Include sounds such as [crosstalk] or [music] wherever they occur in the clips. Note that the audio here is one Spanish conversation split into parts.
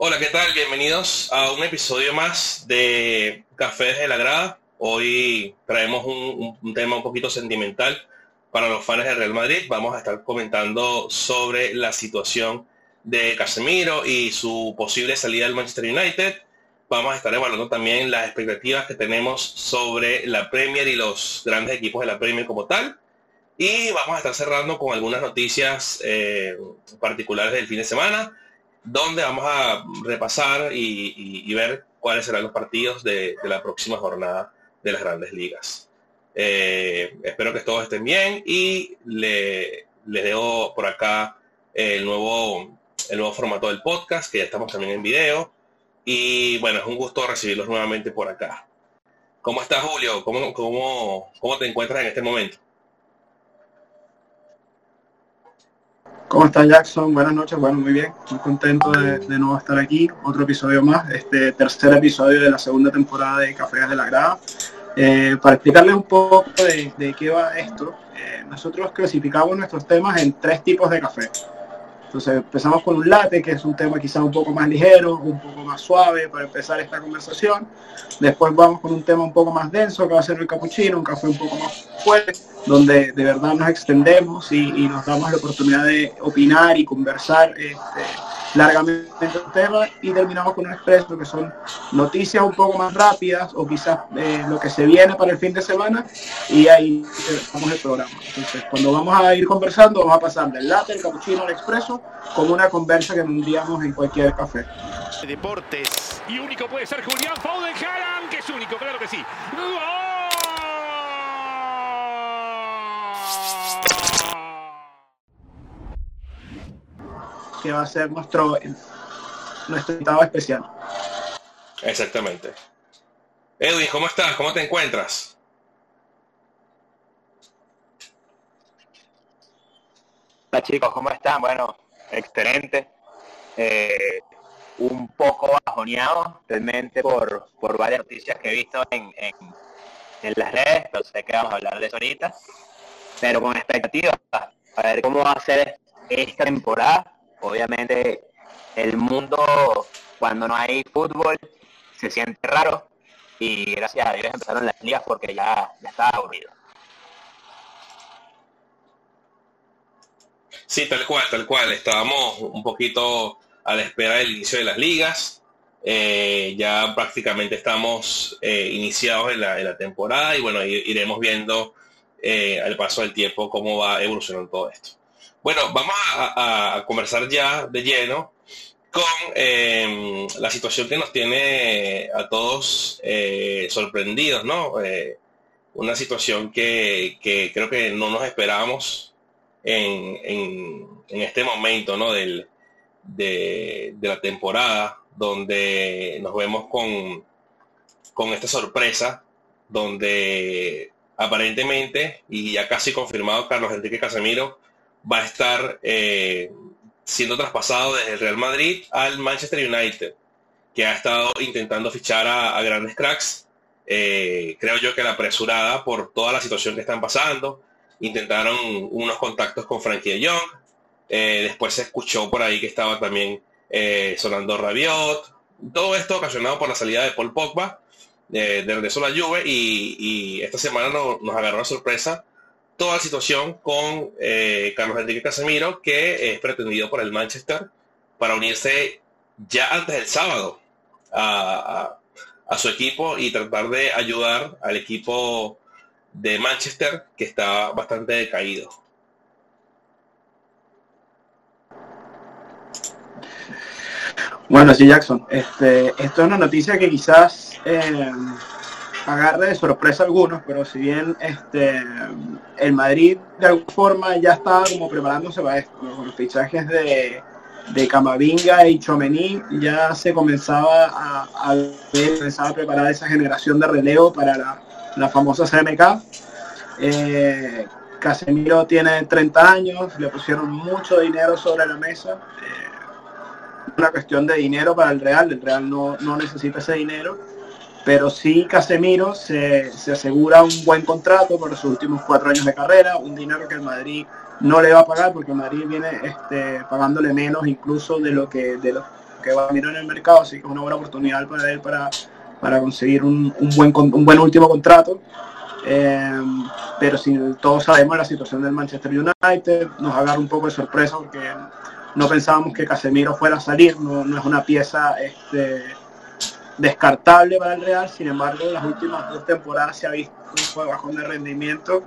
Hola, ¿qué tal? Bienvenidos a un episodio más de Café desde la Grada. Hoy traemos un, tema un poquito sentimental para los fans del Real Madrid. Vamos a estar comentando sobre la situación de Casemiro y su posible salida del Manchester United. Vamos a estar evaluando también las expectativas que tenemos sobre la Premier y los grandes equipos de la Premier como tal. Y vamos a estar cerrando con algunas noticias eh, particulares del fin de semana, donde vamos a repasar y, ver cuáles serán los partidos de, la próxima jornada de las grandes ligas. Eh, espero que todos estén bien y le, les dejo por acá el nuevo, el nuevo formato del podcast, que ya estamos también en video. Y bueno, es un gusto recibirlos nuevamente por acá. ¿Cómo estás, Julio? ¿Cómo, cómo, cómo te encuentras en este momento? ¿Cómo estás, Jackson? Buenas noches. Bueno, muy bien. Muy contento de, de, nuevo estar aquí. Otro episodio más. Este tercer episodio de la segunda temporada de Café de la Grada. Eh, para explicarles un poco de, de qué va esto, eh, nosotros clasificamos nuestros temas en tres tipos de café. Entonces empezamos con un latte, que es un tema quizá un poco más ligero, un poco más suave para empezar esta conversación. Después vamos con un tema un poco más denso, que va a ser el capuchino, un café un poco más fuerte, donde de verdad nos extendemos y, nos damos la oportunidad de opinar y conversar este, largamente el tema y terminamos con un expreso que son noticias un poco más rápidas o quizás eh, lo que se viene para el fin de semana y ahí vamos el programa. Entonces, cuando vamos a ir conversando, vamos a pasar del latte, el cappuccino, al expreso, como una conversa que tendríamos en cualquier café. Deportes y único puede ser Julián Foden que es único, claro que sí. Que va a ser nuestro, nuestro invitado especial. Exactamente. Edwin, ¿cómo estás? ¿Cómo te encuentras? Hola chicos, ¿cómo están? Bueno, excelente. Eh, un poco bajoneado realmente por, por varias noticias que he visto en, en, en las redes, pero sé que vamos a hablar de eso ahorita, pero con expectativas a ver cómo va a ser esta temporada obviamente el mundo cuando no hay fútbol se siente raro y gracias a Dios empezaron las ligas porque ya, ya estaba aburrido. Sí, tal cual, tal cual. Estábamos un poquito a la espera del inicio de las ligas. Eh, ya prácticamente estamos eh, iniciados en la, temporada y bueno, iremos viendo eh, al paso del tiempo cómo va evolucionando todo esto. Bueno, vamos a, conversar ya de lleno con eh, la situación que nos tiene a todos eh, sorprendidos, ¿no? Eh, una situación que, creo que no nos esperábamos en este momento, ¿no? Del, de, de, la temporada, donde nos vemos con, con esta sorpresa, donde aparentemente, y ya casi confirmado, Carlos Enrique Casemiro va a estar eh, siendo traspasado desde el Real Madrid al Manchester United, que ha estado intentando fichar a, grandes cracks. Eh, creo yo que la apresurada por toda la situación que están pasando. Intentaron unos contactos con Frankie de. Eh, después se escuchó por ahí que estaba también eh, sonando Rabiot. Todo esto ocasionado por la salida de Paul Pogba de regreso a la Juve y, esta semana no, nos agarró la sorpresa toda la situación con eh, Carlos Enrique Casemiro, que es pretendido por el Manchester para unirse ya antes del sábado a, su equipo y tratar de ayudar al equipo de Manchester, que está bastante decaído. Bueno, sí, Jackson. Este, esto es una noticia que quizás eh, agarre de sorpresa algunos, pero si bien este el Madrid de alguna forma ya estaba como preparándose para esto, los fichajes de, de Camavinga y Chomení ya se comenzaba a, comenzaba a preparar esa generación de relevo para la, la famosa CMK. Eh, Casemiro tiene 30 años, le pusieron mucho dinero sobre la mesa. Eh, una cuestión de dinero para el Real, el Real no, no necesita ese dinero pero sí Casemiro se, se, asegura un buen contrato por los últimos cuatro años de carrera, un dinero que el Madrid no le va a pagar porque Madrid viene este, pagándole menos incluso de lo que de lo, que va a mirar en el mercado, así que es una buena oportunidad para él para, para conseguir un, un buen, un buen último contrato. Eh, pero si todos sabemos la situación del Manchester United, nos agarra un poco de sorpresa porque no pensábamos que Casemiro fuera a salir, no, no es una pieza este, descartable para el Real, sin embargo en las últimas dos temporadas se ha visto un bajón de rendimiento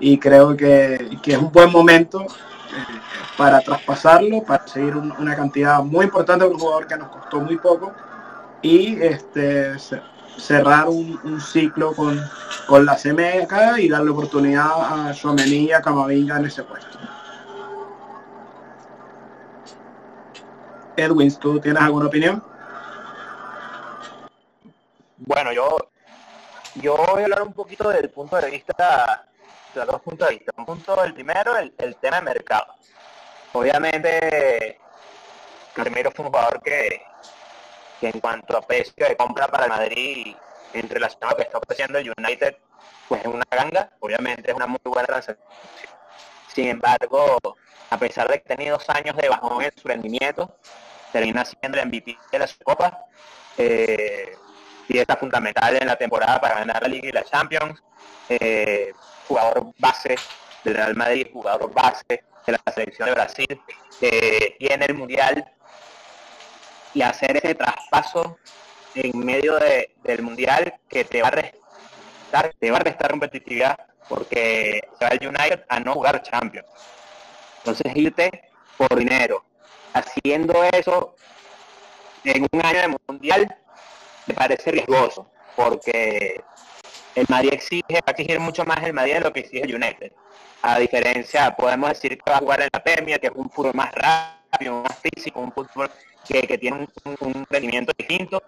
y creo que, que es un buen momento eh, para traspasarlo, para seguir un, una cantidad muy importante de un jugador que nos costó muy poco y este, cerrar un, ciclo con, con la CMK y darle oportunidad a Suamení y a Camavinga en ese puesto. Edwin, ¿tú tienes alguna opinión? Bueno, yo, yo voy a hablar un poquito del punto de vista, de dos puntos de vista. Un punto, el primero, el, tema de mercado. Obviamente, Casemiro fue un jugador que, que en cuanto a precio de compra para el Madrid, en relación a lo que está ofreciendo el United, pues es una ganga. Obviamente es una muy buena transacción. Sin embargo, a pesar de que tenido dos años de bajón en su rendimiento, termina siendo el MVP de la Copa. Pieza fundamental en la temporada para ganar la Liga y la Champions. Eh, jugador base del Real Madrid, jugador base de la selección de Brasil, eh, tiene el Mundial y hacer ese traspaso en medio de, del Mundial que te va a restar, te va a restar competitividad porque se va el United a no jugar Champions. Entonces irte por dinero. Haciendo eso en un año de Mundial me parece riesgoso porque el Madrid exige, va a exigir mucho más el Madrid de lo que exige el United. A diferencia, podemos decir que va a jugar en la Premier, que es un fútbol más rápido, más físico, un fútbol que, que tiene un, un, rendimiento distinto,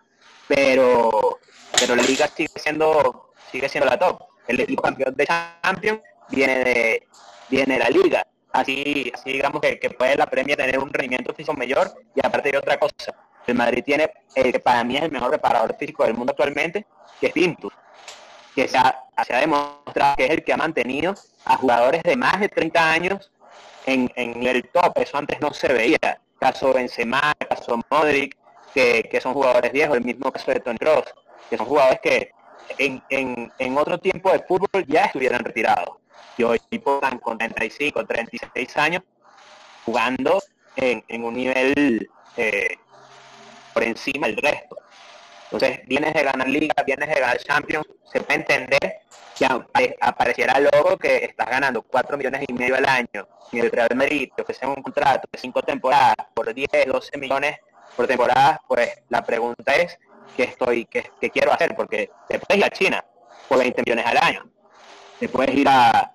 pero pero la liga sigue siendo sigue siendo la top. El equipo campeón de Champions viene de viene la liga. Así, así digamos que, que puede la Premier tener un rendimiento físico mayor y aparte de otra cosa. El Madrid tiene, que para mí es el mejor preparador físico del mundo actualmente, que es Pintus, que se ha, demostrado que es el que ha mantenido a jugadores de más de 30 años en, el top. Eso antes no se veía. Caso Benzema, caso Modric, que, son jugadores viejos, el mismo caso de Tony Kroos, que son jugadores que en, otro tiempo de fútbol ya estuvieran retirados. Y hoy están con 35, 36 años jugando en, en un nivel eh, por encima del resto. Entonces, vienes de ganar Liga, vienes de ganar Champions, se puede entender que apareciera logo que estás ganando 4 millones y medio al año y el Real Madrid te ofrece un contrato de 5 temporadas por 10, 12 millones por temporada, pues la pregunta es qué estoy, qué, quiero hacer, porque te puedes ir a China por 20 millones al año, te puedes ir a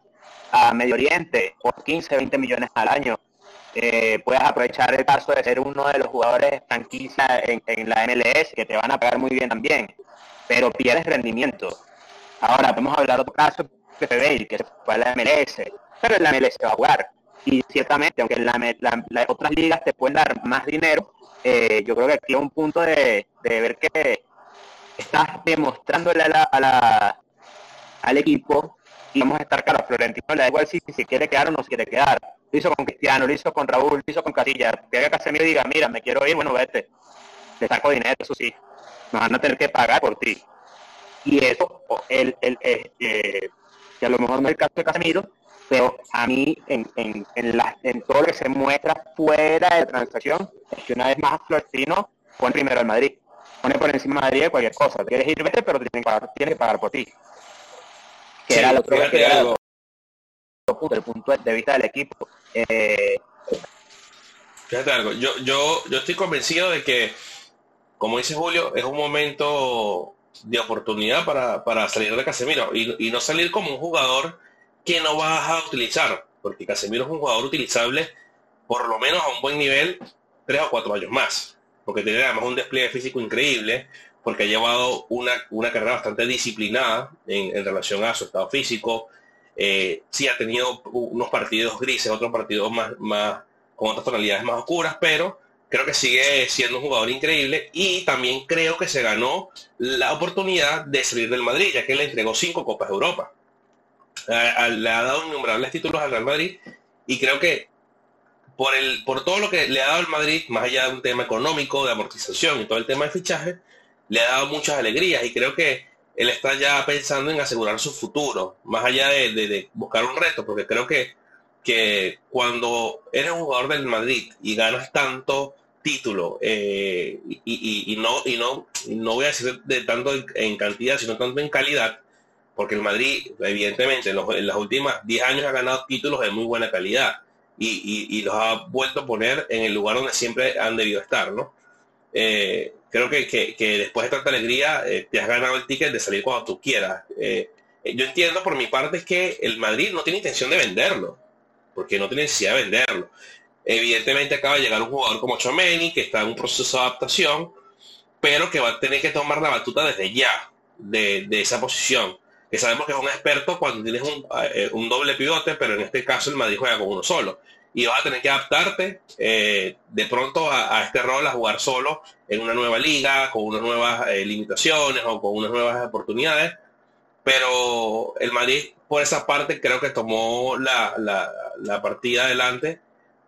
Medio Oriente por 15, 20 millones al año, eh, puedes aprovechar el caso de ser uno de los jugadores franquicia en, la MLS, que te van a pagar muy bien también, pero pierdes rendimiento. Ahora, podemos hablar de otro caso, que Bale, que se fue a la MLS, pero en la MLS va a jugar. Y ciertamente, aunque en la, la, las otras ligas te pueden dar más dinero, eh, yo creo que aquí es un punto de, de ver que estás demostrándole a la, a la, al equipo y vamos a estar claros, Florentino le da igual si, si quiere quedar o no se quiere quedar lo hizo con Cristiano, lo hizo con Raúl, lo hizo con Casilla. Que Casemiro diga, mira, me quiero ir, bueno, vete. Te saco dinero, eso sí. Nos van a tener que pagar por ti. Y eso, el, el, el eh, que a lo mejor no es el caso de Casemiro, pero a mí, en, en, en, la, en todo lo que se muestra fuera de transacción, es que una vez más Florentino pone primero al Madrid. Pone por encima de Madrid cualquier cosa. Quieres ir, vete, pero tienes que pagar, tienes que pagar por ti. Que sí, era el otro que era algo el punto de vista del equipo. Eh... Fíjate algo, yo, yo, yo estoy convencido de que, como dice Julio, es un momento de oportunidad para, para salir de Casemiro y, y, no salir como un jugador que no vas a utilizar, porque Casemiro es un jugador utilizable por lo menos a un buen nivel tres o cuatro años más, porque tiene además un despliegue físico increíble, porque ha llevado una, una carrera bastante disciplinada en, relación a su estado físico, eh, sí ha tenido unos partidos grises, otros partidos más, más con otras tonalidades más oscuras, pero creo que sigue siendo un jugador increíble y también creo que se ganó la oportunidad de salir del Madrid, ya que le entregó cinco Copas de Europa. Le ha dado innumerables títulos al Real Madrid y creo que por, el, por todo lo que le ha dado el Madrid, más allá de un tema económico, de amortización y todo el tema de fichaje, le ha dado muchas alegrías y creo que él está ya pensando en asegurar su futuro, más allá de, buscar un reto, porque creo que, que cuando eres un jugador del Madrid y ganas tanto título eh, y, no y no no voy a decir de tanto en, cantidad sino tanto en calidad porque el Madrid evidentemente en, los, las últimas 10 años ha ganado títulos de muy buena calidad y, los ha vuelto a poner en el lugar donde siempre han debido estar no eh, creo que, que, después de tanta alegría eh, te has ganado el ticket de salir cuando tú quieras yo entiendo por mi parte que el Madrid no tiene intención de venderlo porque no tiene necesidad de venderlo Evidentemente acaba de llegar un jugador como Chomeni, que está en un proceso de adaptación, pero que va a tener que tomar la batuta desde ya de, esa posición. Que sabemos que es un experto cuando tienes eh, un, doble pivote, pero en este caso el Madrid juega con uno solo. Y vas a tener que adaptarte eh, de pronto a, este rol, a jugar solo en una nueva liga, con unas nuevas eh, limitaciones o con unas nuevas oportunidades. Pero el Madrid, por esa parte, creo que tomó la, la partida adelante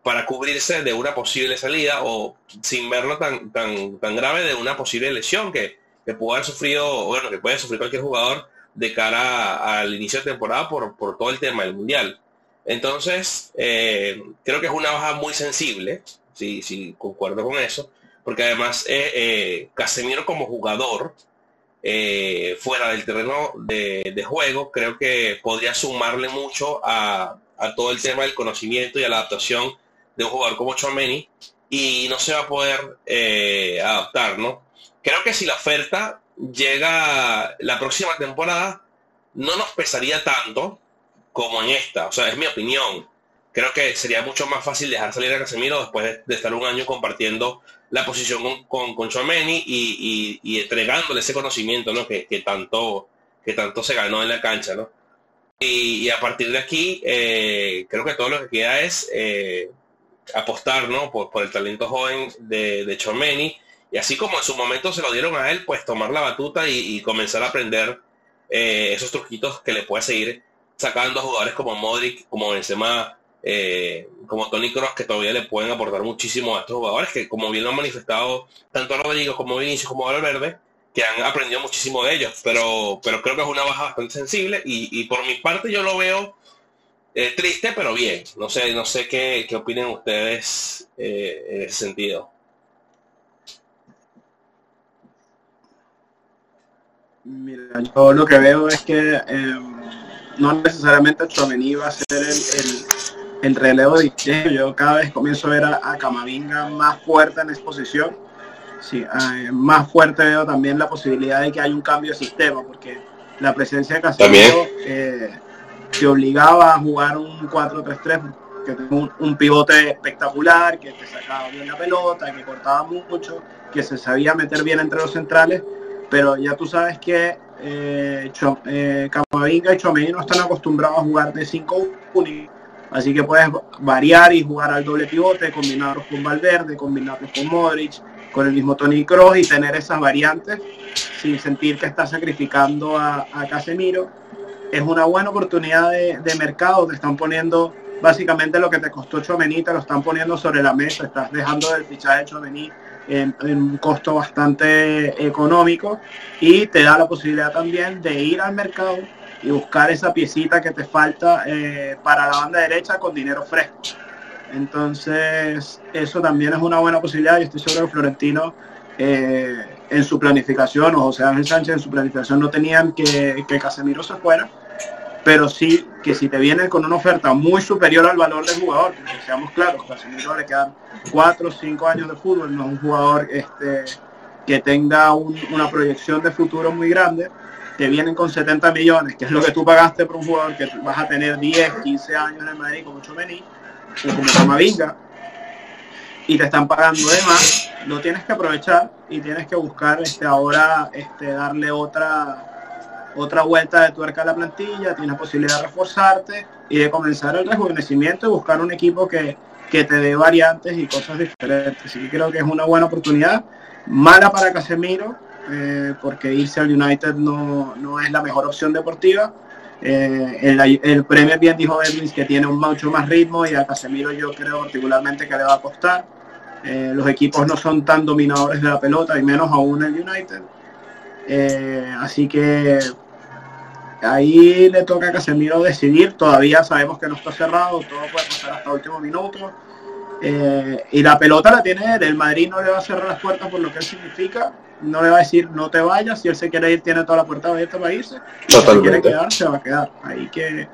para cubrirse de una posible salida o sin verlo tan, tan, tan grave de una posible lesión que, que puede haber sufrido, bueno, que puede sufrir cualquier jugador de cara al inicio de temporada por, por todo el tema del mundial. Entonces, eh, creo que es una baja muy sensible, si sí, concuerdo con eso, porque además eh, eh, Casemiro como jugador fuera del terreno de, juego, creo que podría sumarle mucho a, todo el tema del conocimiento y a la adaptación de un jugador como Chomeni y no se va a poder adaptar, ¿no? Creo que si la oferta llega la próxima temporada, no nos pesaría tanto como en esta, o sea, es mi opinión. Creo que sería mucho más fácil dejar salir a Casemiro después de, estar un año compartiendo la posición con, con, y, entregándole ese conocimiento ¿no? que, tanto, que tanto se ganó en la cancha. ¿no? Y, a partir de aquí, eh, creo que todo lo que queda es eh, apostar ¿no? por, el talento joven de, de Chomeni. Y así como en su momento se lo dieron a él, pues tomar la batuta y, comenzar a aprender eh, esos truquitos que le puede seguir sacando jugadores como Modric, como Benzema, eh, como Tony Cross, que todavía le pueden aportar muchísimo a estos jugadores, que como bien lo han manifestado tanto Rodrigo como Vinicius como Valverde, que han aprendido muchísimo de ellos, pero, pero creo que es una baja bastante sensible y, y por mi parte yo lo veo eh, triste, pero bien. No sé, no sé qué, qué opinen ustedes eh, en ese sentido. Mira, yo lo que veo es que em, no necesariamente Chomení va a ser el, el, relevo de Yo cada vez comienzo a ver a, Camavinga más fuerte en exposición. Sí, eh, más fuerte veo también la posibilidad de que haya un cambio de sistema, porque la presencia de Casemiro te obligaba a jugar un 4-3-3, que tenía un, pivote espectacular, que te sacaba bien la pelota, que cortaba mucho, que se sabía meter bien entre los centrales, pero ya tú sabes que eh, eh Camavinga y Chomeni no están acostumbrados a jugar de 5 1 así que puedes variar y jugar al doble pivote, combinarlos con Valverde, combinarlos con Modric, con el mismo Tony Kroos y tener esas variantes sin sentir que estás sacrificando a, a Casemiro es una buena oportunidad de, mercado. Te están poniendo básicamente lo que te costó Chomení, te lo están poniendo sobre la mesa. Estás dejando del fichaje de Chomení en, un costo bastante económico y te da la posibilidad también de ir al mercado y buscar esa piecita que te falta eh, para la banda derecha con dinero fresco. Entonces, eso también es una buena posibilidad y estoy seguro que Florentino eh, en su planificación, o José Ángel Sánchez en su planificación no tenían que, que Casemiro se fuera, pero sí que si te vienen con una oferta muy superior al valor del jugador, porque seamos claros, Casemiro le quedan 4 o 5 años de fútbol, no es un jugador este, que tenga una proyección de futuro muy grande, te vienen con 70 millones, que es lo que tú pagaste por un jugador que vas a tener 10, 15 años en el Madrid como Chomení, o como Camavinga, y te están pagando de más, lo tienes que aprovechar y tienes que buscar este, ahora este, darle otra, otra vuelta de tuerca a la plantilla, tienes posibilidad de reforzarte y de comenzar el rejuvenecimiento y buscar un equipo que, que te dé variantes y cosas diferentes. Así que creo que es una buena oportunidad, mala para Casemiro, eh, porque irse al United no, no es la mejor opción deportiva, Eh, el, el, premio bien dijo Edwin que tiene un mucho más ritmo y a Casemiro yo creo particularmente que le va a costar. Eh, los equipos no son tan dominadores de la pelota y menos aún el United. Así que ahí le toca a Casemiro decidir. Todavía sabemos que no está cerrado, todo puede pasar hasta el último minuto. y la pelota la tiene él. El Madrid no le va a cerrar las puertas por lo que él significa no le va a decir no te vayas, si él se quiere ir tiene toda la puerta abierta para irse, si quiere quedar se va a quedar. Ahí que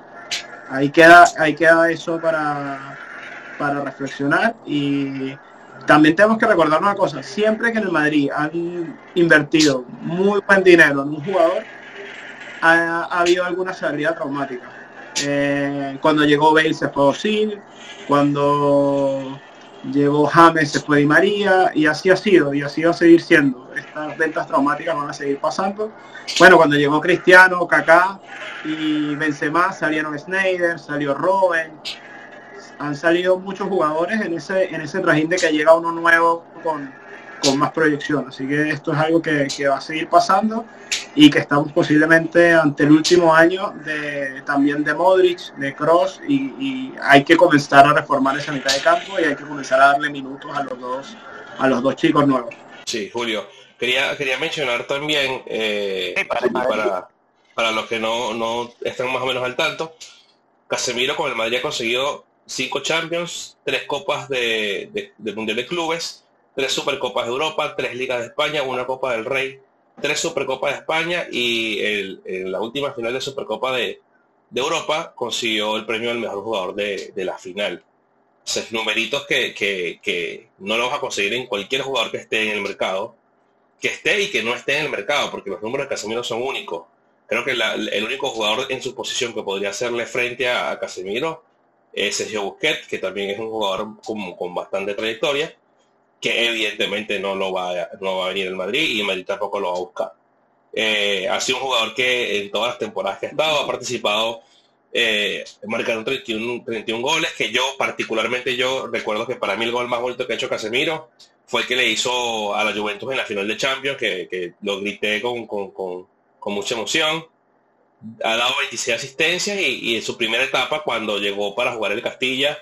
ahí queda, ahí queda eso para, para reflexionar y también tenemos que recordar una cosa, siempre que en el Madrid han invertido muy buen dinero en un jugador, ha, habido alguna salida traumática. Eh, cuando llegó Bale se fue Osil, cuando llegó James, se fue Di María y así ha sido y así va a seguir siendo. Estas ventas traumáticas van a seguir pasando. Bueno, cuando llegó Cristiano, Kaká y Benzema salieron Snyder, salió Robben. Han salido muchos jugadores en ese en ese trajín de que llega uno nuevo con, con más proyección. Así que esto es algo que, que va a seguir pasando y que estamos posiblemente ante el último año de también de Modric, de Cross y, hay que comenzar a reformar esa mitad de campo y hay que comenzar a darle minutos a los dos a los dos chicos nuevos. Sí, Julio. Quería, quería mencionar también eh, para, para, los que no, no están más o menos al tanto, Casemiro con el Madrid ha conseguido cinco Champions, tres copas de, de Mundial de Clubes, tres Supercopas de Europa, tres Ligas de España, una Copa del Rey, tres Supercopas de España y en la última final de Supercopa de, Europa consiguió el premio al mejor jugador de, la final. O numeritos que, que, no lo vas a conseguir en cualquier jugador que esté en el mercado, que esté y que no esté en el mercado, porque los números de Casemiro son únicos. Creo que el único jugador en su posición que podría hacerle frente a, Casemiro es Sergio Busquets, que también es un jugador con, con bastante trayectoria que evidentemente no lo va, no va a venir el Madrid y Madrid tampoco lo va a buscar. Eh, ha sido un jugador que en todas las temporadas que ha estado ha participado eh, marcando 31, 31 goles, que yo particularmente yo recuerdo que para mí el gol más bonito que ha hecho Casemiro fue el que le hizo a la Juventus en la final de Champions, que, lo grité con, mucha emoción. Ha dado 26 asistencias y, en su primera etapa, cuando llegó para jugar el Castilla,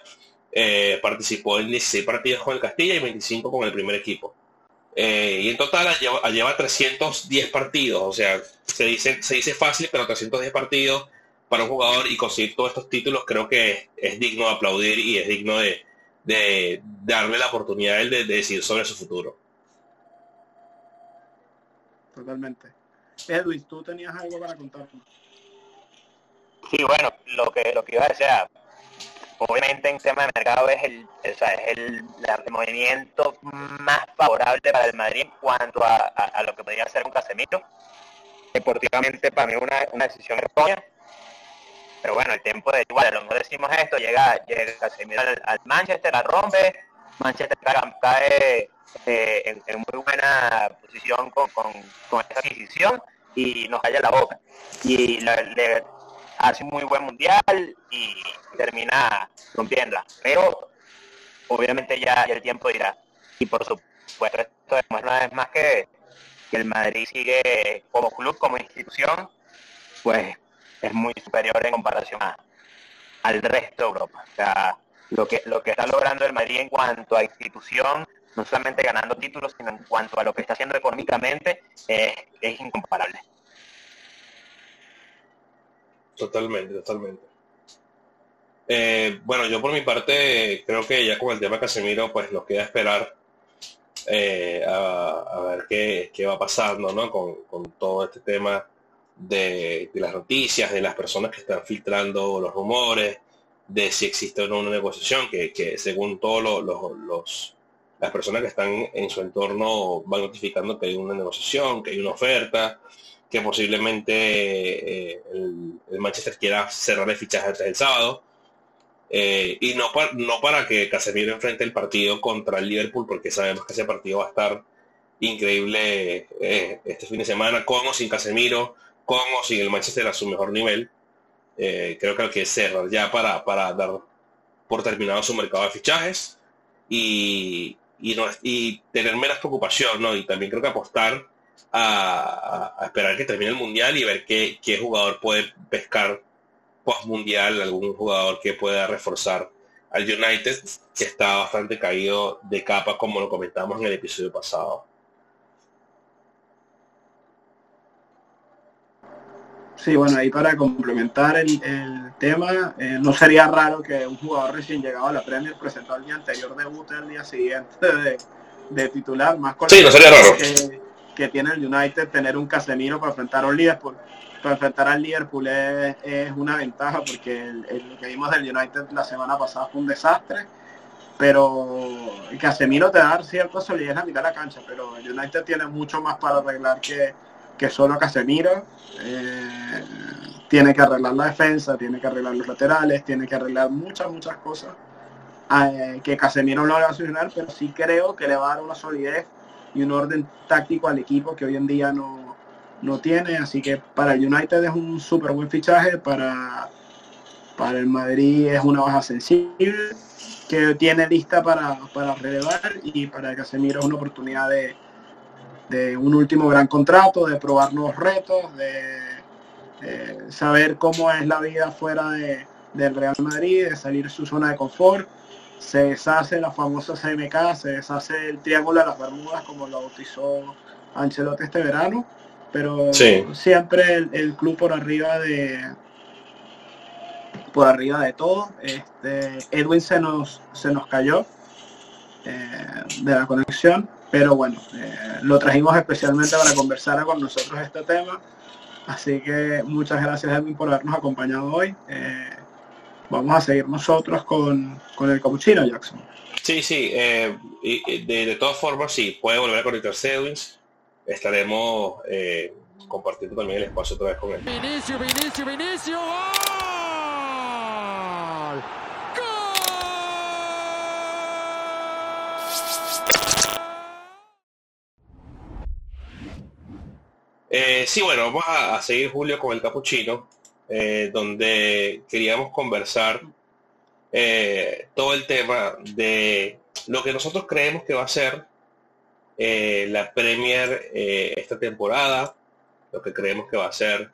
eh, participó en 16 partidos con el Castilla y 25 con el primer equipo. Eh, y en total lleva, lleva, 310 partidos, o sea, se dice, se dice fácil, pero 310 partidos para un jugador y conseguir todos estos títulos creo que es, digno de aplaudir y es digno de, darle la oportunidad a él de, decir sobre su futuro. Totalmente. Edwin, tú tenías algo para contar. Sí, bueno, lo que, lo que iba a decir, obviamente en tema de mercado es el, es el, movimiento más favorable para el Madrid en cuanto a, lo que podría ser un Casemiro. Deportivamente para mí una, una decisión errónea. Pero bueno, el tiempo de igual, a lo mejor decimos esto, llega, llega Casemiro al, Manchester, la rompe, Manchester cae eh, en, muy buena posición con, con, esa adquisición y nos calla la boca. Y le, hace un muy buen mundial y termina rompiéndola. Pero obviamente ya, el tiempo dirá. Y por supuesto esto demuestra una vez más que, el Madrid sigue como club, como institución, pues es muy superior en comparación al resto de Europa. O sea, lo que, lo que está logrando el Madrid en cuanto a institución, no solamente ganando títulos, sino en cuanto a lo que está haciendo económicamente, es incomparable. Totalmente, totalmente. Eh, bueno, yo por mi parte creo que ya con el tema Casemiro pues nos queda esperar eh, a, ver qué, qué, va pasando ¿no? con, todo este tema de, las noticias, de las personas que están filtrando los rumores, de si existe o no una negociación, que, que según todos los, las personas que están en su entorno van notificando que hay una negociación, que hay una oferta, que posiblemente eh, el, Manchester quiera cerrar el fichaje del sábado. Eh, y no, no para que Casemiro enfrente el partido contra el Liverpool, porque sabemos que ese partido va a estar increíble eh, este fin de semana, con o sin Casemiro, con o sin el Manchester a su mejor nivel. creo que hay que cerrar ya para, para dar por terminado su mercado de fichajes y, y tener menos preocupación, ¿no? Y también creo que apostar a, esperar que termine el mundial y ver qué, qué, jugador puede pescar post mundial, algún jugador que pueda reforzar al United, que está bastante caído de capa, como lo comentamos en el episodio pasado. Sí, bueno, ahí para complementar el, tema, eh, no sería raro que un jugador recién llegado a la Premier presentó al día anterior debut el día siguiente de, titular, más con sí, no sería raro. Que, tiene el United tener un Casemiro para enfrentar a un Liverpool. Para enfrentar al Liverpool es, una ventaja porque lo que vimos del United la semana pasada fue un desastre pero Casemiro te da cierta solidez en la mitad de la cancha, pero el United tiene mucho más para arreglar que, que solo Casemiro. Eh, tiene que arreglar la defensa, tiene que arreglar los laterales, tiene que arreglar muchas, muchas cosas eh, que Casemiro no le va a solucionar, pero sí creo que le va a dar una solidez y un orden táctico al equipo que hoy en día no, no tiene. Así que para el United es un súper buen fichaje, para, para el Madrid es una baja sensible que tiene lista para, para relevar y para Casemiro es una oportunidad de, de un último gran contrato, de probar nuevos retos, de saber cómo es la vida fuera de, del Real Madrid, de salir de su zona de confort. Se deshace la famosa CMK, se deshace el Triángulo de las Bermudas, como lo bautizó Ancelotti este verano, pero siempre el, club por arriba de por arriba de todo. Este, Edwin se nos, se nos cayó eh, de la conexión, pero bueno, eh, lo trajimos especialmente para conversar con nosotros este tema. Así que muchas gracias Edwin por habernos acompañado hoy. Eh, vamos a seguir nosotros con, el capuchino Jackson. Sí, sí, eh, y, de, todas formas, sí, puede volver a conectarse Edwin. Estaremos compartiendo también el espacio otra vez con él. Vinicio, Vinicio, Vinicio. Eh, sí, bueno, vamos a, seguir Julio con el capuchino, eh, donde queríamos conversar eh, todo el tema de lo que nosotros creemos que va a ser la Premier esta temporada, lo que creemos que va a ser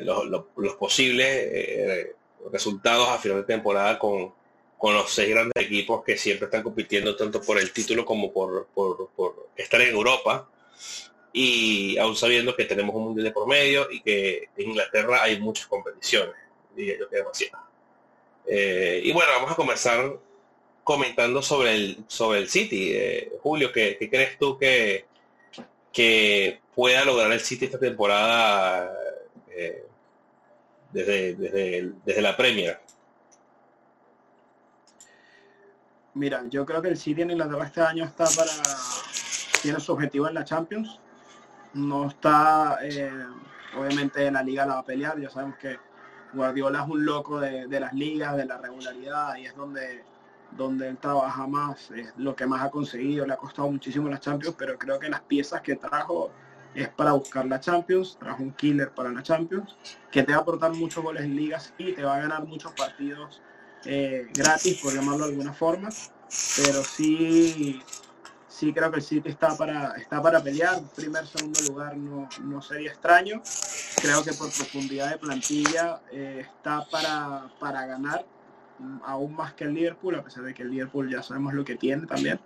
los posibles resultados a final de temporada con, los seis grandes equipos que siempre están compitiendo tanto por el título como por, por estar en Europa y aún sabiendo que tenemos un mundial de por medio y que en Inglaterra hay muchas competiciones, diría yo que demasiado. Eh, y bueno, vamos a conversar comentando sobre el sobre el City. Eh, Julio, ¿qué, crees tú que, que pueda lograr el City esta temporada eh, desde, desde, desde la Premier? Mira, yo creo que el City en Inglaterra este año está para tiene su objetivo en la Champions no está, eh, obviamente en la liga la va a pelear, ya sabemos que Guardiola es un loco de, las ligas, de la regularidad, y es donde, donde él trabaja más, es lo que más ha conseguido, le ha costado muchísimo la Champions, pero creo que las piezas que trajo es para buscar la Champions, trajo un killer para la Champions, que te va a aportar muchos goles en ligas y te va a ganar muchos partidos eh, gratis, por llamarlo de alguna forma, pero sí sí creo que el City está para, está para pelear. Primer, segundo lugar no, no sería extraño. Creo que por profundidad de plantilla eh, está para, para ganar mm, aún más que el Liverpool, a pesar de que el Liverpool ya sabemos lo que tiene también.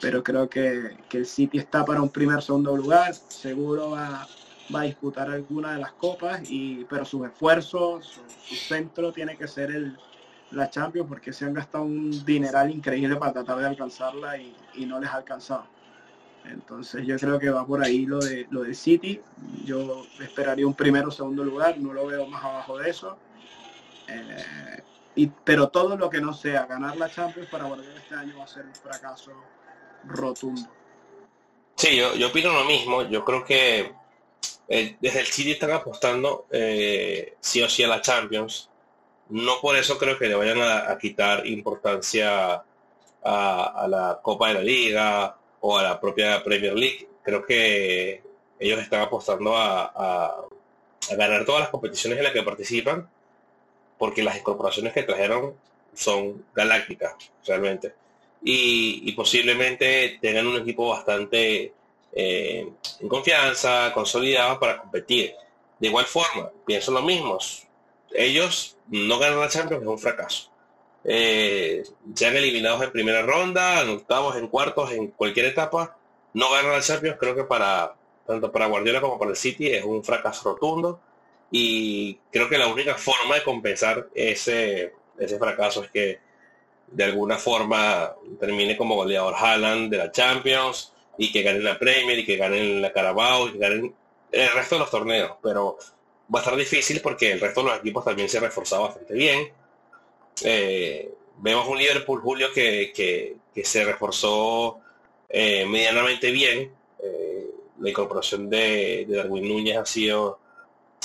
Pero creo que, que el City está para un primer, segundo lugar. Seguro va, va a disputar alguna de las copas, y, pero sus esfuerzos, su centro tiene que ser el, la Champions porque se han gastado un dineral increíble para tratar de alcanzarla y, no les ha alcanzado. Entonces yo creo que va por ahí lo de lo del City. Yo esperaría un primero o segundo lugar, no lo veo más abajo de eso. Eh, y, pero todo lo que no sea ganar la Champions para volver este año va a ser un fracaso rotundo. Sí, yo, yo opino lo mismo. Yo creo que eh, desde el City están apostando eh, sí o sí a la Champions no por eso creo que le vayan a, quitar importancia a, la Copa de la Liga o a la propia Premier League. Creo que ellos están apostando a, ganar todas las competiciones en las que participan porque las incorporaciones que trajeron son galácticas realmente y, posiblemente tengan un equipo bastante eh, en confianza, consolidado para competir. De igual forma, pienso lo mismo. Ellos no ganan la Champions, es un fracaso. Eh, sean eliminados en primera ronda, en octavos, en cuartos, en cualquier etapa, no ganan la Champions, creo que para tanto para Guardiola como para el City es un fracaso rotundo. Y creo que la única forma de compensar ese, ese fracaso es que de alguna forma termine como goleador Haaland de la Champions y que ganen la Premier y que ganen la Carabao y que ganen el resto de los torneos, pero va a estar difícil porque el resto de los equipos también se ha reforzado bastante bien. Eh, vemos un Liverpool, Julio, que, que, se reforzó eh, medianamente bien. Eh, la incorporación de, Darwin Núñez ha sido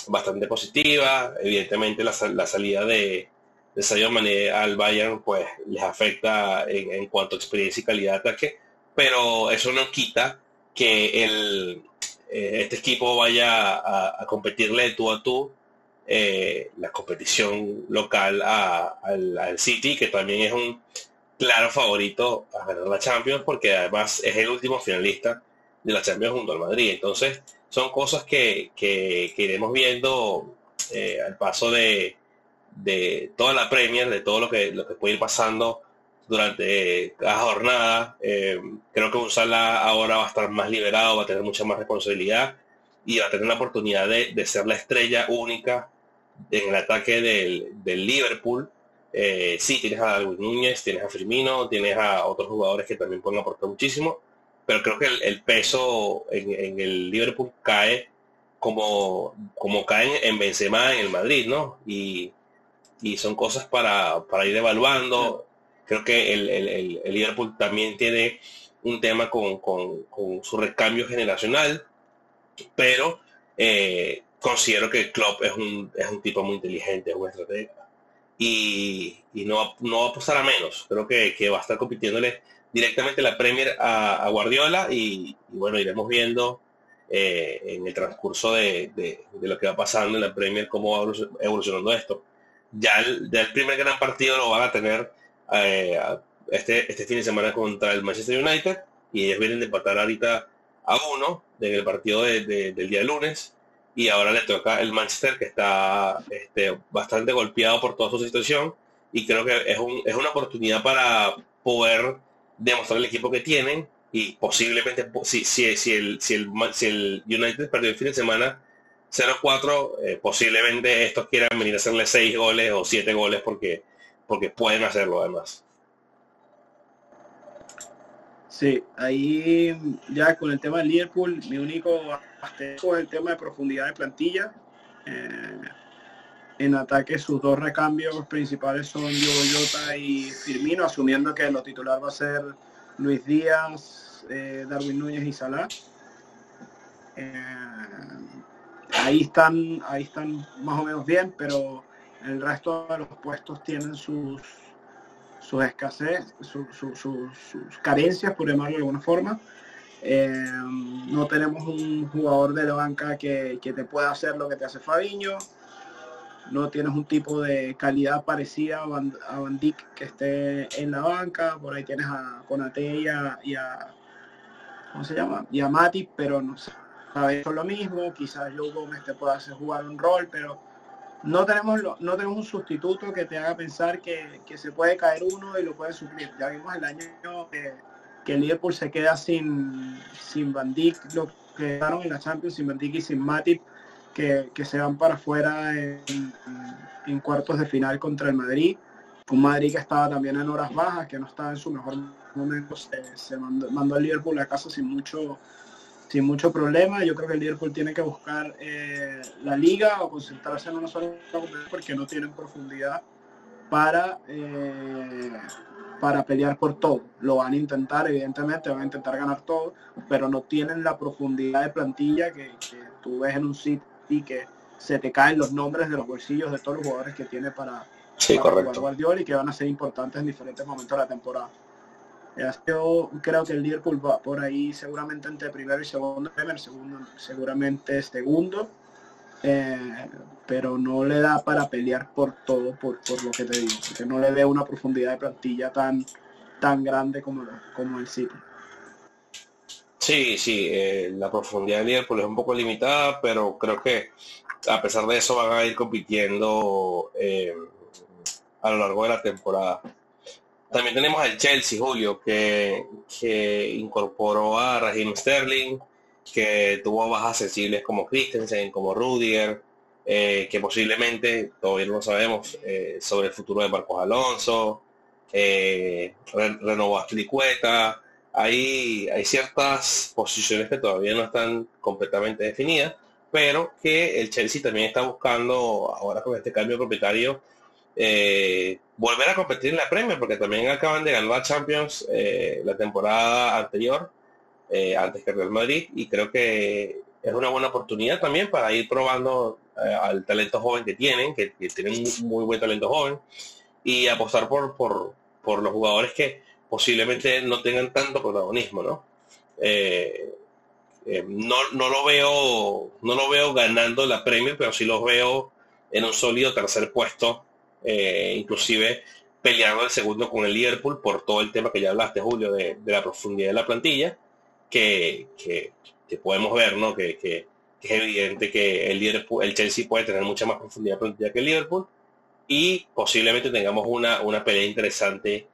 bastante positiva. Evidentemente la, salida de, de Mané al Bayern pues les afecta en, cuanto a experiencia y calidad de ataque, pero eso no quita que el, eh, este equipo vaya a, competirle tú a tú eh, la competición local al, City, que también es un claro favorito a ganar la Champions, porque además es el último finalista de la Champions junto al Madrid. Entonces, son cosas que, que, iremos viendo eh, al paso de, de toda la Premier, de todo lo que, lo que puede ir pasando durante cada jornada. Eh, creo que Usala ahora va a estar más liberado, va a tener mucha más responsabilidad y va a tener la oportunidad de, ser la estrella única en el ataque del, Liverpool. Eh, sí, tienes a Darwin Núñez, tienes a Firmino, tienes a otros jugadores que también pueden aportar muchísimo, pero creo que el, peso en, el Liverpool cae como, como caen en Benzema en el Madrid, ¿no? Y, y son cosas para, para ir evaluando Creo que el, Liverpool también tiene un tema con, su recambio generacional, pero eh, considero que Klopp es un, es un tipo muy inteligente, es un estratega. Y, no, no va a apostar a menos. Creo que, va a estar compitiéndole directamente la Premier a, Guardiola y, bueno, iremos viendo eh, en el transcurso de, lo que va pasando en la Premier cómo va evolucionando esto. Ya el, ya el primer gran partido lo van a tener eh, este, este fin de semana contra el Manchester United y ellos vienen de empatar ahorita a uno en el partido del día de lunes y ahora le toca el Manchester que está este, bastante golpeado por toda su situación y creo que es, un, es una oportunidad para poder demostrar el equipo que tienen y posiblemente si, si, si, el, si, el, si el United perdió el fin de semana 0-4 eh, posiblemente estos quieran venir a hacerle 6 goles o 7 goles porque porque pueden hacerlo además. Sí, ahí ya con el tema del Liverpool, mi único asterisco es el tema de profundidad de plantilla. Eh, en ataque sus dos recambios principales son Diogo y Firmino, asumiendo que lo titular va a ser Luis Díaz, eh, Darwin Núñez y Salah. Eh, ahí están, ahí están más o menos bien, pero el resto de los puestos tienen sus, sus escasez, sus carencias, por llamarlo de alguna forma. Eh, no tenemos un jugador de la banca que, te pueda hacer lo que te hace Fabiño. No tienes un tipo de calidad parecida a Van, que esté en la banca. Por ahí tienes a Conate y a, y a ¿cómo se llama? Y a Mati, pero no sé. Sabes lo mismo. Quizás Joe Gómez te pueda hacer jugar un rol, pero no tenemos, no tenemos un sustituto que te haga pensar que, se puede caer uno y lo puede suplir. Ya vimos el año que, que el Liverpool se queda sin, sin Van Dijk, lo que quedaron en la Champions, sin Van Dijk y sin Matip, que, se van para afuera en, cuartos de final contra el Madrid. Un Madrid que estaba también en horas bajas, que no estaba en su mejor momento, se, mandó, mandó al Liverpool a casa sin mucho sin mucho problema. Yo creo que el Liverpool tiene que buscar eh, la liga o concentrarse en una sola porque no tienen profundidad para, eh, para pelear por todo. Lo van a intentar, evidentemente, van a intentar ganar todo, pero no tienen la profundidad de plantilla que, tú ves en un City que se te caen los nombres de los bolsillos de todos los jugadores que tiene para, sí, jugar Guardiola y que van a ser importantes en diferentes momentos de la temporada. Yo creo que el Liverpool va por ahí seguramente entre primero y segundo, segundo seguramente segundo, eh, pero no le da para pelear por todo, por, lo que te digo, porque no le ve una profundidad de plantilla tan, tan grande como, como el City. Sí, sí, eh, la profundidad del Liverpool es un poco limitada, pero creo que a pesar de eso van a ir compitiendo eh, a lo largo de la temporada. También tenemos al Chelsea, Julio, que, que incorporó a Raheem Sterling, que tuvo bajas sensibles como Christensen, como Rudiger, eh, que posiblemente, todavía no sabemos, eh, sobre el futuro de Marcos Alonso, eh, renovó a Flicueta, hay, hay ciertas posiciones que todavía no están completamente definidas, pero que el Chelsea también está buscando, ahora con este cambio propietario, eh, volver a competir en la Premier, porque también acaban de ganar la Champions eh, la temporada anterior, eh, antes que Real Madrid, y creo que es una buena oportunidad también para ir probando al talento joven que tienen, que, tienen muy buen talento joven, y apostar por, por, por los jugadores que posiblemente no tengan tanto protagonismo, ¿no? no, no lo veo no lo veo ganando la Premier pero sí los veo en un sólido tercer puesto eh, inclusive peleando el segundo con el Liverpool por todo el tema que ya hablaste, Julio, de, la profundidad de la plantilla, que, podemos ver, ¿no? Que, es evidente que el, Liverpool, el Chelsea puede tener mucha más profundidad de plantilla que el Liverpool y posiblemente tengamos una, una pelea interesante,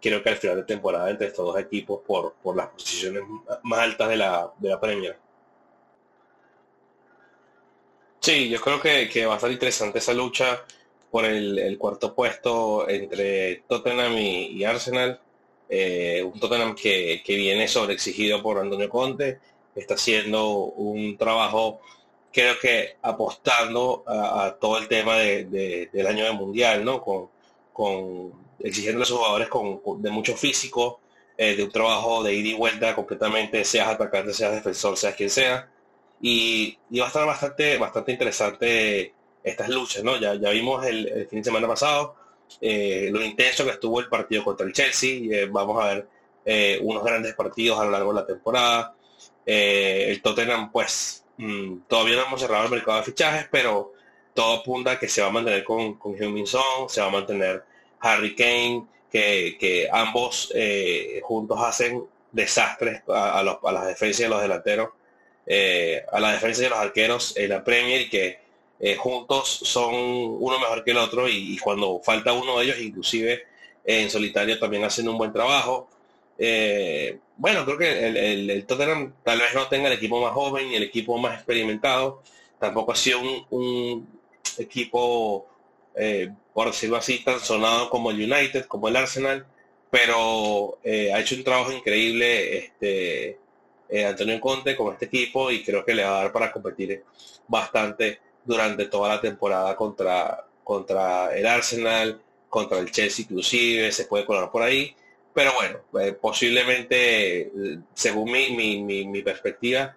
creo que al final de temporada entre estos dos equipos por, por las posiciones más altas de la, de la Premier. Sí, yo creo que, que va a estar interesante esa lucha por el, cuarto puesto entre Tottenham y, Arsenal. Eh, un Tottenham que, viene sobreexigido por Antonio Conte, está haciendo un trabajo, creo que apostando a, todo el tema del año de mundial, ¿no? Con, con exigiendo a sus jugadores con, de mucho físico, eh, de un trabajo de ida y vuelta completamente, seas atacante, seas defensor, seas quien sea. Y, y va a estar bastante, bastante interesante estas luchas, ¿no? Ya, ya vimos el, fin de semana pasado eh, lo intenso que estuvo el partido contra el Chelsea. Eh, vamos a ver eh, unos grandes partidos a lo largo de la temporada. el Tottenham, pues, mm, todavía no hemos cerrado el mercado de fichajes, pero todo apunta a que se va a mantener con, con Song, se va a mantener Harry Kane, que, que ambos juntos hacen desastres a, los, a las defensas a los delanteros, a la defensa a los arqueros en la Premier y que eh, juntos son uno mejor que el otro y, cuando falta uno de ellos, inclusive en solitario también hacen un buen trabajo. Eh, bueno, creo que el, Tottenham tal vez no tenga el equipo más joven y el equipo más experimentado. Tampoco ha sido un, equipo, eh, por decirlo así, tan sonado como el United, como el Arsenal, pero ha hecho un trabajo increíble este, Antonio Conte con este equipo y creo que le va a dar para competir bastante durante toda la temporada contra, contra el Arsenal, contra el Chelsea inclusive, se puede colar por ahí. Pero bueno, eh, posiblemente, según mi, mi, perspectiva,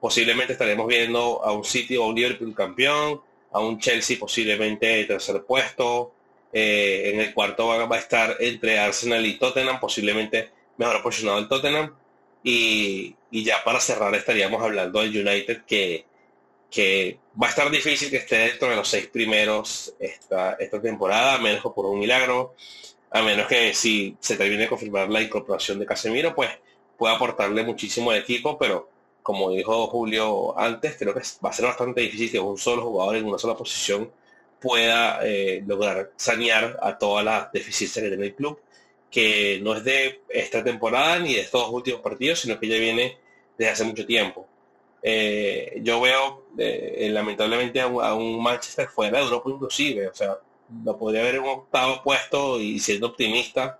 posiblemente estaremos viendo a un City o un Liverpool campeón, a un Chelsea posiblemente tercer puesto, eh, en el cuarto va, a estar entre Arsenal y Tottenham, posiblemente mejor posicionado el Tottenham, y, y ya para cerrar estaríamos hablando del United que que va a estar difícil que esté dentro de los seis primeros esta, esta temporada, a menos que por un milagro, a menos que si se termine de confirmar la incorporación de Casemiro, pues pueda aportarle muchísimo al equipo, pero como dijo Julio antes, creo que va a ser bastante difícil que un solo jugador en una sola posición pueda eh, lograr sanear a todas las deficiencias que tiene el club, que no es de esta temporada ni de estos últimos partidos, sino que ya viene desde hace mucho tiempo. Eh, yo veo eh, lamentablemente a un, Manchester fuera de Europa inclusive, o sea, lo podría haber un octavo puesto y siendo optimista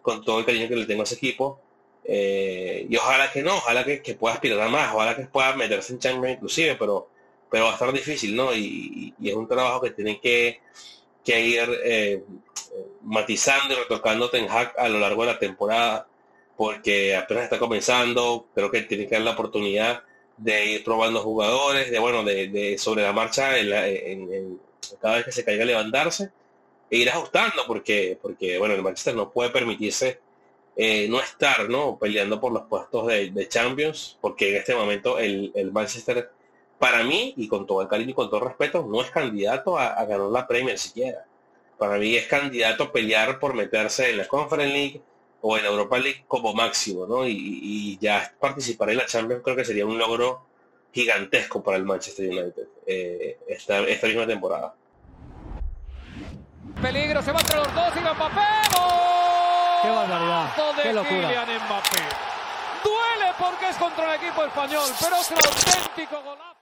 con todo el cariño que le tengo a ese equipo. Eh, y ojalá que no, ojalá que, pueda aspirar más, ojalá que pueda meterse en Champions inclusive, pero, pero va a estar difícil, ¿no? Y, es un trabajo que tiene que, que ir matizando y retocando Ten Hag a lo largo de la temporada, porque apenas está comenzando, creo que tiene que dar la oportunidad de ir probando jugadores, de bueno, de, sobre la marcha en, cada vez que se caiga levantarse e ir ajustando porque porque bueno el Manchester no puede permitirse eh, no estar no peleando por los puestos de, Champions porque en este momento el, Manchester para mí y con todo el cariño y con todo respeto no es candidato a, ganar la Premier siquiera. Para mí es candidato a pelear por meterse en la Conference League o en Europa League como máximo, ¿no? Y, ya participar en la Champions creo que sería un logro gigantesco para el Manchester United eh, esta, esta misma temporada. Peligro, se va entre los dos y Mbappé. ¡Qué barbaridad! ¡Qué locura! Mbappé. Duele porque es contra el equipo español, pero es un auténtico golazo.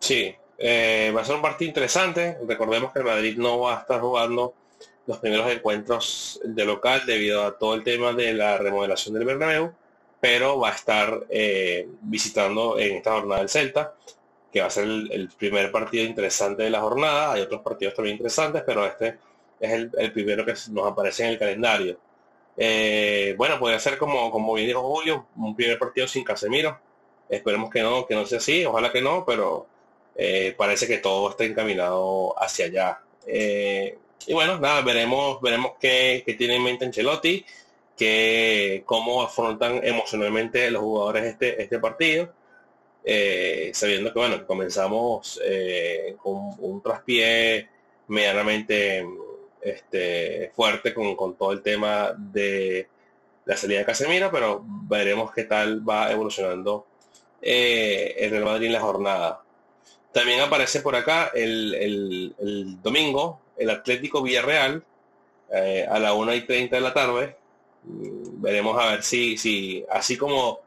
Sí, eh, va a ser un partido interesante. Recordemos que el Madrid no va a estar jugando los primeros encuentros de local debido a todo el tema de la remodelación del Bernabéu, pero va a estar eh, visitando en esta jornada el Celta, que va a ser el, primer partido interesante de la jornada. Hay otros partidos también interesantes, pero este es el, primero que nos aparece en el calendario. Eh, bueno, puede ser como, como bien dijo Julio, un primer partido sin Casemiro. Esperemos que no, que no sea así, ojalá que no, pero eh, parece que todo está encaminado hacia allá. Eh, y bueno, nada, veremos, veremos qué, tiene en mente Ancelotti, que, cómo afrontan emocionalmente los jugadores este, este partido, eh, sabiendo que bueno, comenzamos con un traspié medianamente este, fuerte con, con, todo el tema de la salida de Casemiro, pero veremos qué tal va evolucionando el Real Madrid en la jornada. También aparece por acá el, domingo el Atlético Villarreal eh, a la 1 y 30 de la tarde. Mm, veremos a ver si, si así como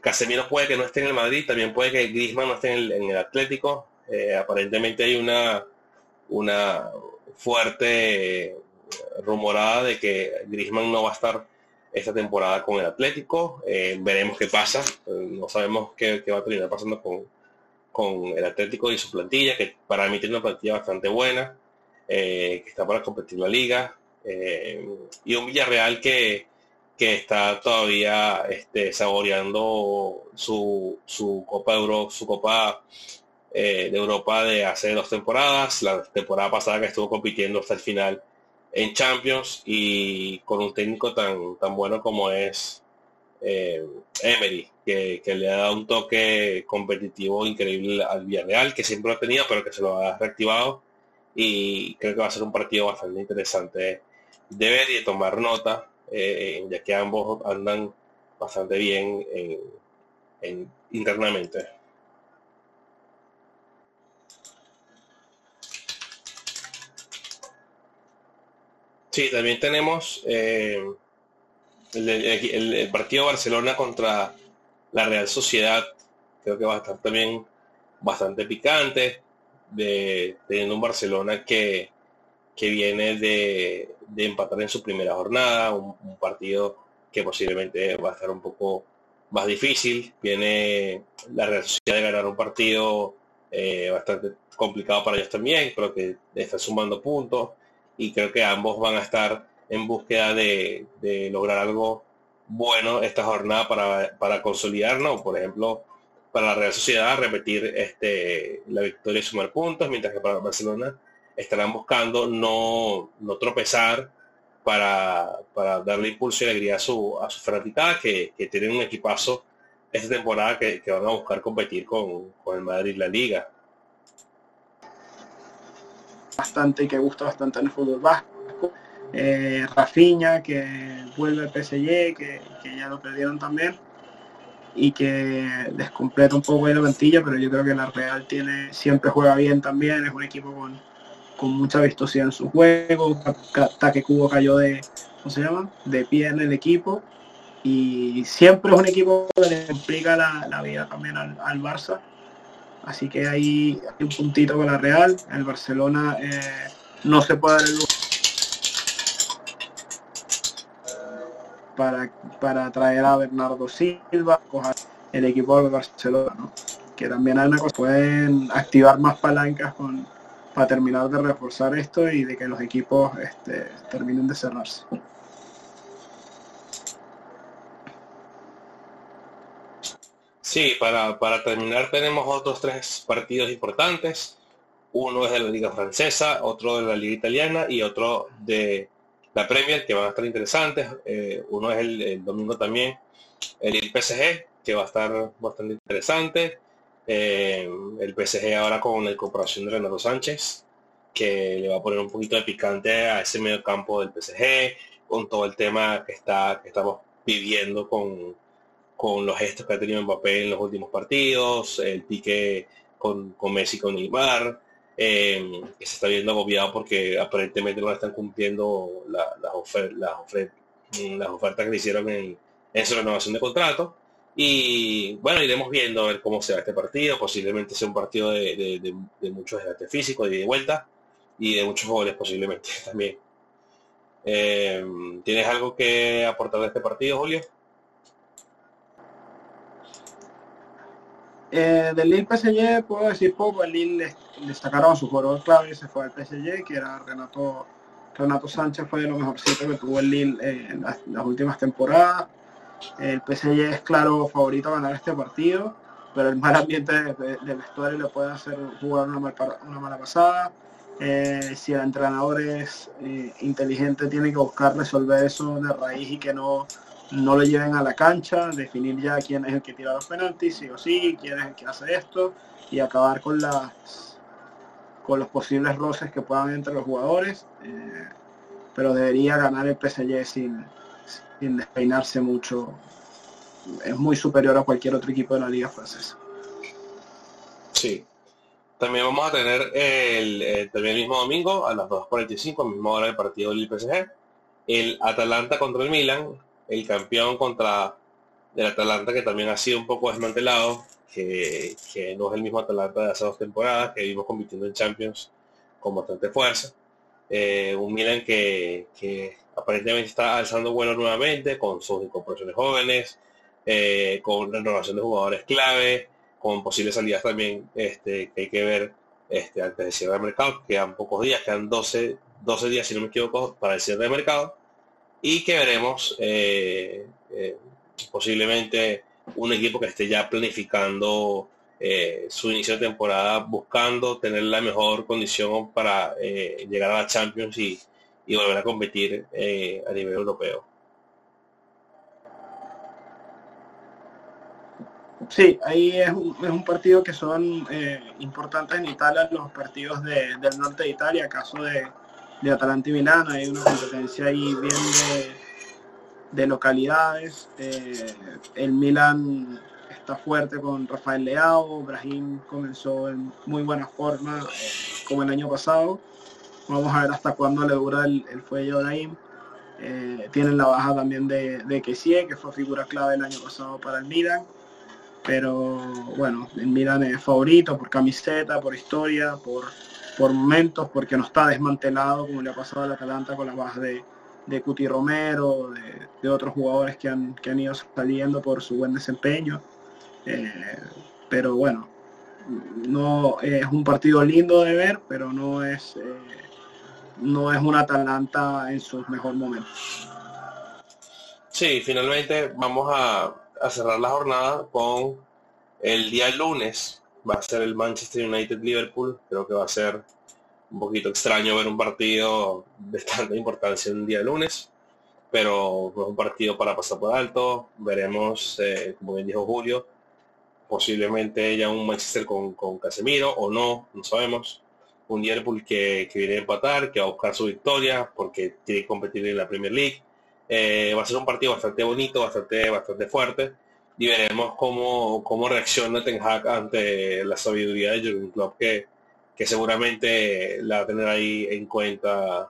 Casemiro puede que no esté en el Madrid, también puede que Griezmann no esté en el, Atlético. Eh, aparentemente hay una, una fuerte rumorada de que Griezmann no va a estar esta temporada con el Atlético. Eh, veremos qué pasa. no sabemos qué, qué va a terminar pasando con, con el Atlético y su plantilla, que para mí tiene una plantilla bastante buena, eh, que está para competir la liga, eh, y un Villarreal que, que está todavía este, saboreando su, su Copa Euro, su Copa eh, de Europa de hace dos temporadas, la temporada pasada que estuvo compitiendo hasta el final en Champions y con un técnico tan, tan bueno como es eh, Emery, que, le ha dado un toque competitivo increíble al Villarreal, que siempre lo tenido, pero que se lo ha reactivado. Y creo que va a ser un partido bastante interesante de ver y de tomar nota, eh, ya que ambos andan bastante bien en, internamente. Sí, también tenemos eh, el, partido Barcelona contra la Real Sociedad creo que va a estar también bastante picante, de, teniendo un Barcelona que, que viene de, empatar en su primera jornada, un, partido que posiblemente va a estar un poco más difícil, viene la Real Sociedad de ganar un partido eh, bastante complicado para ellos también, creo que está sumando puntos y creo que ambos van a estar en búsqueda de, lograr algo bueno esta jornada para, para consolidarnos, por ejemplo, para la Real Sociedad repetir este, la victoria y sumar puntos, mientras que para Barcelona estarán buscando no, no tropezar para, darle impulso y alegría a su, a su fanaticada, que, que tienen un equipazo esta temporada que, van a buscar competir con, con el Madrid la liga. Bastante que gusta bastante el fútbol vasco eh, Rafinha que vuelve al PSG, que, ya lo perdieron también y que descompleta un poco de la plantilla, pero yo creo que la Real tiene siempre juega bien también, es un equipo con, mucha vistosidad en su juego, ataque Cubo cayó de, ¿cómo se llama? de pie en el equipo y siempre es un equipo que le complica la, vida también al, Barça, así que hay, hay, un puntito con la Real, el Barcelona eh, no se puede dar para, para traer a Bernardo Silva, coger el equipo de Barcelona, que también hay una cosa, pueden activar más palancas para terminar de reforzar esto y de que los equipos este, terminen de cerrarse. Sí, para, para terminar tenemos otros tres partidos importantes. Uno es de la Liga Francesa, otro de la Liga Italiana y otro de la Premier, que van a estar interesantes. Eh, uno es el, domingo también, el, PSG, que va a estar bastante interesante. Eh, el PSG ahora con la incorporación de Renato Sánchez, que le va a poner un poquito de picante a ese medio campo del PSG, con todo el tema que está que estamos viviendo con, con los gestos que ha tenido Mbappé en los últimos partidos, el pique con, con Messi con Neymar, que se está viendo agobiado porque aparentemente no están cumpliendo las, las ofertas que le hicieron en, en su renovación de contrato. Y bueno, iremos viendo a ver cómo será este partido. Posiblemente sea un partido de, de, mucho desgaste físico, de vuelta y de muchos goles posiblemente [laughs] también. Eh, ¿Tienes algo que aportar de este partido, Julio? Eh, del Lille PSG puedo decir poco, el Lille destacaron a su jugador clave se fue al PSG, que era Renato, Renato Sánchez, fue lo mejorcito que tuvo el Lille eh, en las, últimas temporadas. El PSG es claro favorito a ganar este partido, pero el mal ambiente del vestuario le puede hacer jugar una, mala pasada. Eh, si el entrenador es inteligente, tiene que buscar resolver eso de raíz y que no, no lo lleven a la cancha, definir ya quién es el que tira los penaltis, sí o sí, quién es el que hace esto, y acabar con las con los posibles roces que puedan entre los jugadores. Eh, pero debería ganar el PSG sin, sin despeinarse mucho. Es muy superior a cualquier otro equipo de la liga francesa. Sí. También vamos a tener el, también el mismo domingo a las 2.45, misma hora del partido del PSG, el Atalanta contra el Milan, el campeón contra el Atalanta que también ha sido un poco desmantelado, que, no es el mismo Atalanta de hace dos temporadas, que vimos compitiendo en Champions con bastante fuerza. Eh, un Milan que, aparentemente está alzando vuelo nuevamente con sus incorporaciones jóvenes, eh, con renovación de jugadores clave, con posibles salidas también este, que hay que ver este, antes de cierre de mercado. Quedan pocos días, quedan 12, 12 días, si no me equivoco, para el cierre de mercado. Y que veremos eh, eh, posiblemente un equipo que esté ya planificando eh, su inicio de temporada, buscando tener la mejor condición para llegar a la Champions y, volver a competir a nivel europeo. Sí, ahí es un, es un partido que son importantes en Italia, los partidos de, del norte de Italia, caso de, de Atalanta y Milán, hay una competencia ahí bien de, localidades. Eh, el Milan está fuerte con Rafael Leao, Brahim comenzó en muy buena forma eh, como el año pasado. Vamos a ver hasta cuándo le dura el, el fuelle Brahim. tienen la baja también de, de Kessie, que fue figura clave el año pasado para el Milan pero bueno, el Milan es favorito por camiseta, por historia, por, por momentos, porque no está desmantelado como le ha pasado al Atalanta con las bajas de, de Cuti Romero, de, otros jugadores que han, que han ido saliendo por su buen desempeño. Eh, pero bueno, no es un partido lindo de ver, pero no es, eh, no es un Atalanta en sus mejores momentos. Sí, finalmente vamos a, a cerrar la jornada con el día lunes. Va a ser el Manchester United Liverpool. Creo que va a ser un poquito extraño ver un partido de tanta importancia un día lunes. Pero es un partido para pasar por alto. Veremos, eh, como bien dijo Julio, posiblemente ya un Manchester con, con Casemiro o no, no sabemos. Un Liverpool que, que viene a empatar, que va a buscar su victoria porque tiene que competir en la Premier League eh, va a ser un partido bastante bonito, bastante, bastante fuerte y veremos cómo, cómo reacciona Ten Hag ante la sabiduría de Jurgen Klopp que, que seguramente la va a tener ahí en cuenta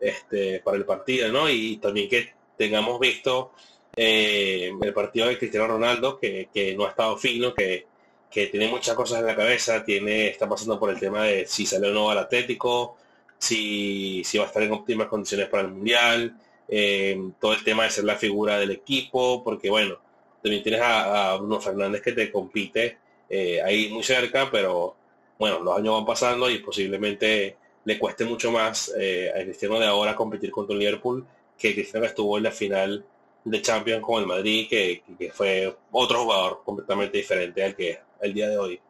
este, para el partido, ¿no? Y también que tengamos visto eh, el partido de Cristiano Ronaldo, que, que, no ha estado fino, que, que tiene muchas cosas en la cabeza, tiene, está pasando por el tema de si sale o no al Atlético, si, si va a estar en óptimas condiciones para el Mundial, eh, todo el tema de ser la figura del equipo, porque bueno, también tienes a, Bruno Fernández que te compite eh, ahí muy cerca, pero bueno, los años van pasando y posiblemente le cueste mucho más eh, a Cristiano de ahora competir contra el Liverpool que Cristiano estuvo en la final de Champions con el Madrid, que, que fue otro jugador completamente diferente al que el día de hoy.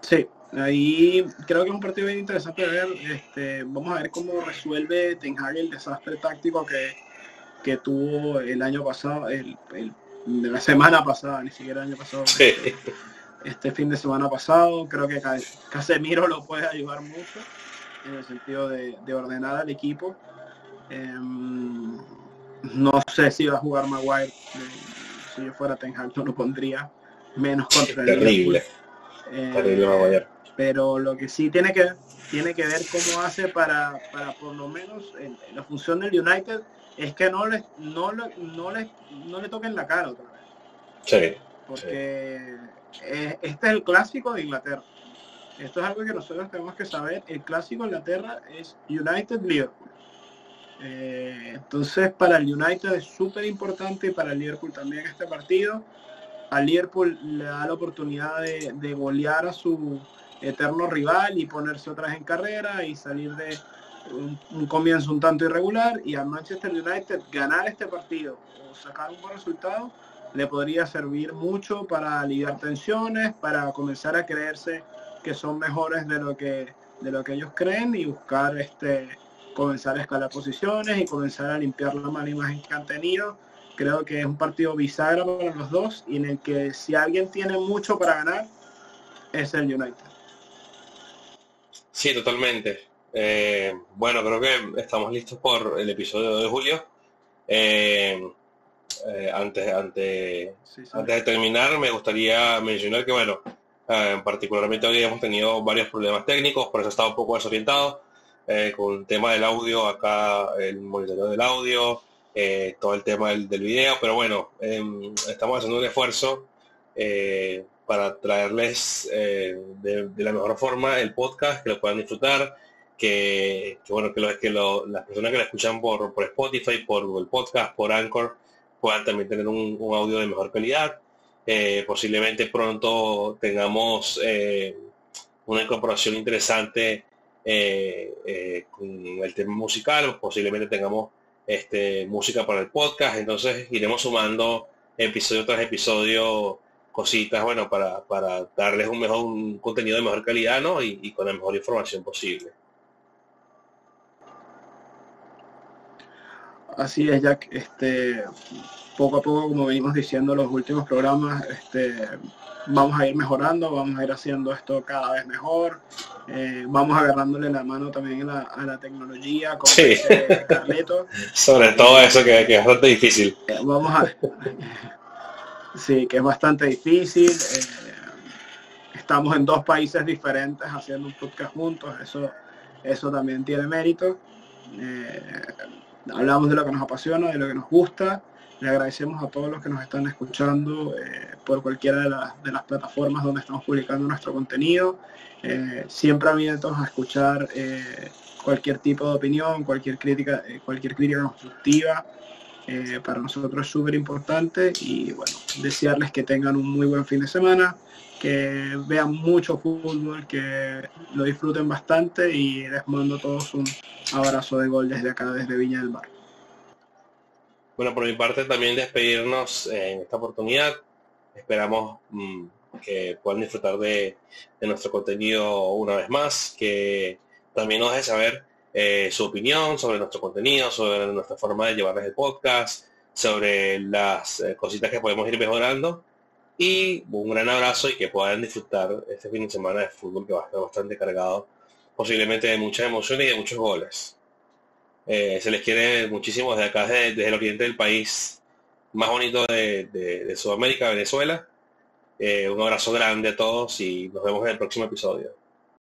Sí, Ahí creo que es un partido bien interesante de ver. Este, vamos a ver cómo resuelve Ten Hag el desastre táctico que, que tuvo el año pasado, el, de la semana pasada, ni siquiera el año pasado. [laughs] Este, fin de semana pasado. Creo que Casemiro lo puede ayudar mucho en el sentido de, ordenar al equipo. Em, no sé si va a jugar Maguire. Eh, si yo fuera Ten Hag no lo pondría. Menos contra el Terrible. Eh, Terrible Maguire. Pero lo que sí tiene que, tiene que ver cómo hace para, para por lo menos la función del United es que no le, no le, no le, no le toquen la cara otra vez. Sí. Porque este es el clásico de Inglaterra. Esto es algo que nosotros tenemos que saber. El clásico de Inglaterra es United-Liverpool. Eh, entonces para el United es súper importante y para el Liverpool también este partido. Al Liverpool le da la oportunidad de, de golear a su eterno rival y ponerse otra vez en carrera y salir de un, comienzo un tanto irregular y al Manchester United ganar este partido o sacar un buen resultado le podría servir mucho para aliviar tensiones, para comenzar a creerse que son mejores de lo que de lo que ellos creen y buscar este comenzar a escalar posiciones y comenzar a limpiar la mala imagen que han tenido. Creo que es un partido bisagra para los dos y en el que si alguien tiene mucho para ganar es el United. Sí, totalmente. Eh, bueno, creo que estamos listos por el episodio de julio. Eh, eh, antes, antes, antes de terminar, me gustaría mencionar que, bueno, particularmente hoy hemos tenido varios problemas técnicos, por eso he estado un poco desorientado con el tema del audio, acá el monitoreo del audio, todo el tema del, video, pero bueno, em, estamos haciendo un esfuerzo para traerles de, la mejor forma el podcast, que lo puedan disfrutar, que, bueno, que, lo, las personas que la escuchan por, por Spotify, por Google Podcast, por Anchor, puedan también tener un, audio de mejor calidad. Eh, posiblemente pronto tengamos eh, una incorporación interesante eh, con el tema musical, posiblemente tengamos este, música para el podcast, entonces iremos sumando episodio tras episodio cositas, bueno, para, para darles un mejor un contenido de mejor calidad, ¿no? Y, y con la mejor información posible. Así es, Jack. Este, poco a poco, como venimos diciendo los últimos programas, este, vamos a ir mejorando, vamos a ir haciendo esto cada vez mejor. Eh, vamos agarrándole la mano también a la, tecnología, como sí. [laughs] Sobre todo eso que, es bastante difícil. Eh, vamos a Sí, que es bastante difícil. Eh, estamos en dos países diferentes haciendo un podcast juntos, eso, eso también tiene mérito hablamos de lo que nos apasiona, de lo que nos gusta. Le agradecemos a todos los que nos están escuchando eh, por cualquiera de, las plataformas donde estamos publicando nuestro contenido. Eh, siempre abiertos a escuchar eh, cualquier tipo de opinión, cualquier crítica, cualquier crítica constructiva. Para nosotros es súper importante y bueno, desearles que tengan un muy buen fin de semana, que vean mucho fútbol, que lo disfruten bastante y les mando todos un abrazo de gol desde acá, desde Viña del Mar. Bueno, por mi parte también despedirnos en esta oportunidad. Esperamos mm, que puedan disfrutar de, nuestro contenido una vez más, que también nos deje saber eh, su opinión sobre nuestro contenido, sobre nuestra forma de llevarles el podcast, sobre las eh, cositas que podemos ir mejorando y un gran abrazo y que puedan disfrutar este fin de semana de fútbol que va a estar bastante cargado, posiblemente de muchas emociones y de muchos goles. Eh, se les quiere muchísimo desde acá, desde, el oriente del país más bonito de, Sudamérica, Venezuela. Un abrazo grande a todos y nos vemos en el próximo episodio.